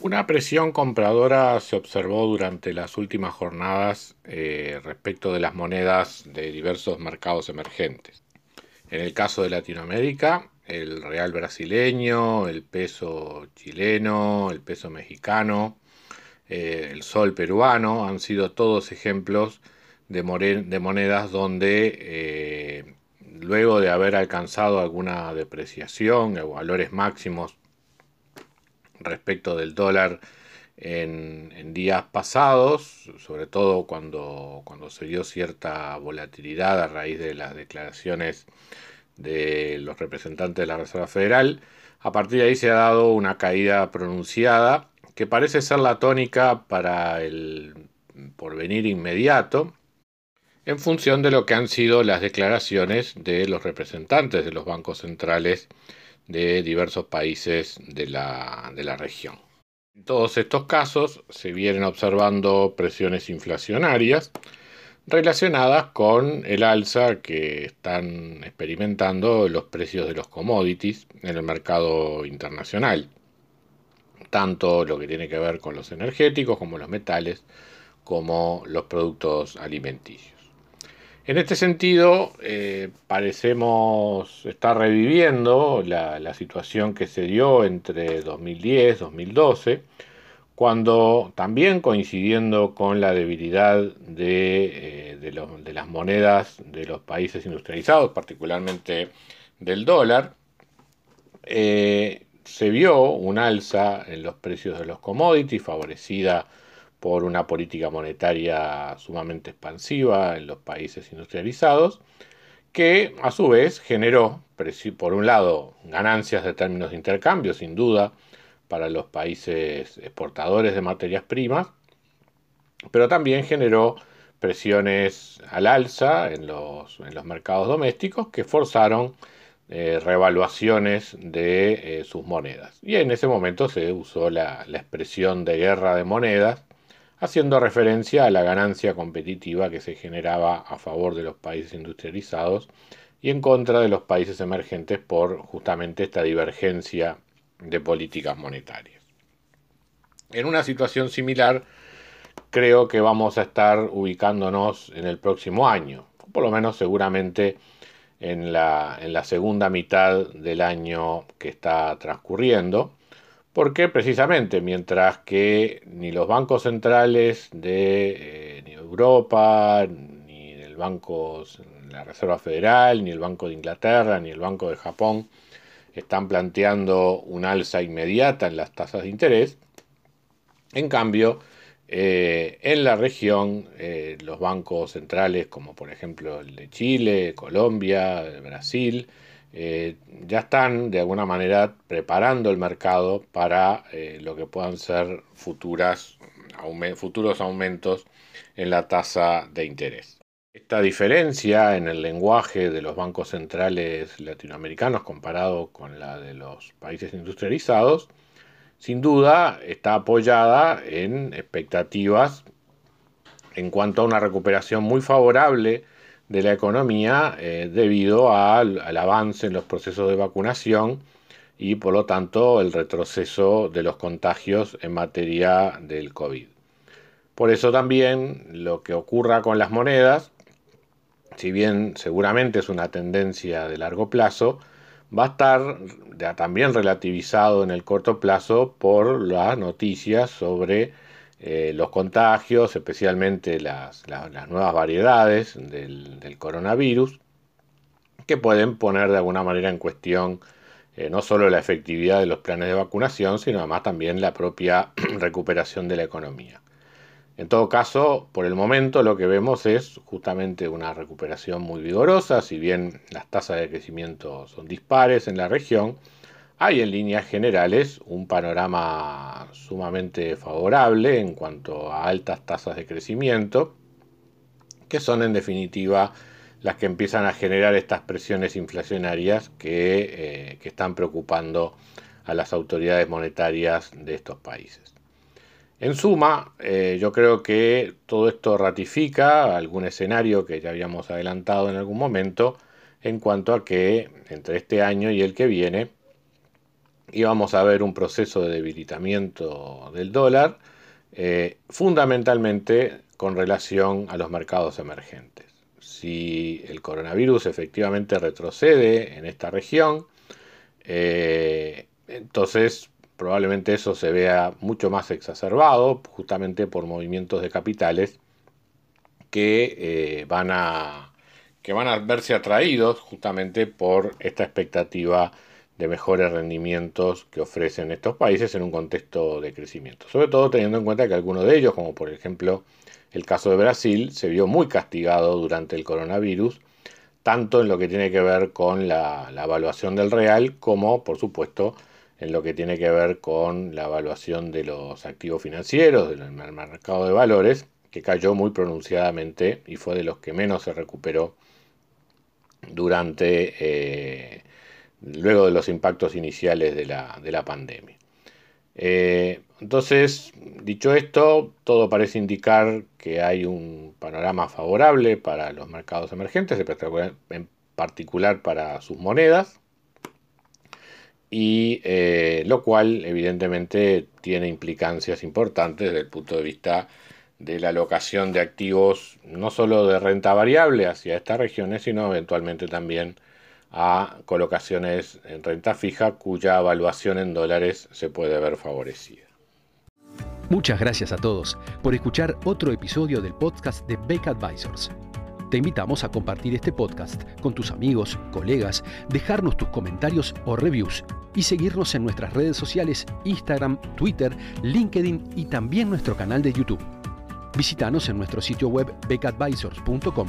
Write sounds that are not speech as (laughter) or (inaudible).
Una presión compradora se observó durante las últimas jornadas eh, respecto de las monedas de diversos mercados emergentes. En el caso de Latinoamérica, el real brasileño, el peso chileno, el peso mexicano, eh, el sol peruano han sido todos ejemplos de, monedas donde eh, luego de haber alcanzado alguna depreciación o valores máximos respecto del dólar en, días pasados, sobre todo cuando, cuando se dio cierta volatilidad a raíz de las declaraciones de los representantes de la Reserva Federal. A partir de ahí se ha dado una caída pronunciada que parece ser la tónica para el porvenir inmediato, en función de lo que han sido las declaraciones de los representantes de los bancos centrales de diversos países de la, de la región. En todos estos casos se vienen observando presiones inflacionarias relacionadas con el alza que están experimentando los precios de los commodities en el mercado internacional, tanto lo que tiene que ver con los energéticos como los metales, como los productos alimenticios. En este sentido, eh, parecemos estar reviviendo la, situación que se dio entre 2010 y 2012, cuando también coincidiendo con la debilidad de, eh, de, las monedas de los países industrializados, particularmente del dólar, eh, se vio un alza en los precios de los commodities favorecida por una política monetaria sumamente expansiva en los países industrializados, que a su vez generó, por un lado, ganancias de términos de intercambio, sin duda, para los países exportadores de materias primas, pero también generó presiones al alza en los, en los mercados domésticos que forzaron eh, revaluaciones de eh, sus monedas. Y en ese momento se usó la, la expresión de guerra de monedas haciendo referencia a la ganancia competitiva que se generaba a favor de los países industrializados y en contra de los países emergentes por justamente esta divergencia de políticas monetarias. En una situación similar, creo que vamos a estar ubicándonos en el próximo año, por lo menos seguramente en la, en la segunda mitad del año que está transcurriendo, porque precisamente mientras que ni los bancos centrales de eh, Europa, ni el Banco, la Reserva Federal, ni el Banco de Inglaterra, ni el Banco de Japón están planteando un alza inmediata en las tasas de interés, en cambio, eh, en la región, eh, los bancos centrales, como por ejemplo el de Chile, Colombia, Brasil, eh, ya están de alguna manera preparando el mercado para eh, lo que puedan ser futuras, futuros aumentos en la tasa de interés. Esta diferencia en el lenguaje de los bancos centrales latinoamericanos comparado con la de los países industrializados, sin duda está apoyada en expectativas en cuanto a una recuperación muy favorable de la economía eh, debido al, avance en los procesos de vacunación y por lo tanto el retroceso de los contagios en materia del COVID. Por eso también lo que ocurra con las monedas, si bien seguramente es una tendencia de largo plazo, va a estar también relativizado en el corto plazo por las noticias sobre eh, los contagios, especialmente las, nuevas variedades del, coronavirus, que pueden poner de alguna manera en cuestión eh, no solo la efectividad de los planes de vacunación, sino además también la propia (clears throat) recuperación de la economía. En todo caso, por el momento lo que vemos es justamente una recuperación muy vigorosa, si bien las tasas de crecimiento son dispares en la región, hay en líneas generales un panorama sumamente favorable en cuanto a altas tasas de crecimiento, que son en definitiva las que empiezan a generar estas presiones inflacionarias que, eh, están preocupando a las autoridades monetarias de estos países. En suma, eh, yo creo que todo esto ratifica algún escenario que ya habíamos adelantado en algún momento en cuanto a que entre este año y el que viene íbamos a ver un proceso de debilitamiento del dólar, eh, fundamentalmente con relación a los mercados emergentes. Si el coronavirus efectivamente retrocede en esta región, eh, entonces probablemente eso se vea mucho más exacerbado justamente por movimientos de capitales que, eh, van, a, que van a verse atraídos justamente por esta expectativa de mejores rendimientos que ofrecen estos países en un contexto de crecimiento. Sobre todo teniendo en cuenta que algunos de ellos, como por ejemplo el caso de Brasil, se vio muy castigado durante el coronavirus, tanto en lo que tiene que ver con la, evaluación del real como, por supuesto, en lo que tiene que ver con la evaluación de los activos financieros, del mercado de valores, que cayó muy pronunciadamente y fue de los que menos se recuperó durante eh, luego de los impactos iniciales de la, pandemia. Eh, entonces, dicho esto, todo parece indicar que hay un panorama favorable para los mercados emergentes, en particular para sus monedas, y eh, lo cual evidentemente tiene implicancias importantes desde el punto de vista de la alocación de activos no solo de renta variable hacia estas regiones, sino eventualmente también a colocaciones en renta fija cuya evaluación en dólares se puede ver favorecida. Muchas gracias a todos por escuchar otro episodio del podcast de Beck Advisors. Te invitamos a compartir este podcast con tus amigos, colegas, dejarnos tus comentarios o reviews y seguirnos en nuestras redes sociales Instagram, Twitter, LinkedIn y también nuestro canal de YouTube. Visítanos en nuestro sitio web beckadvisors.com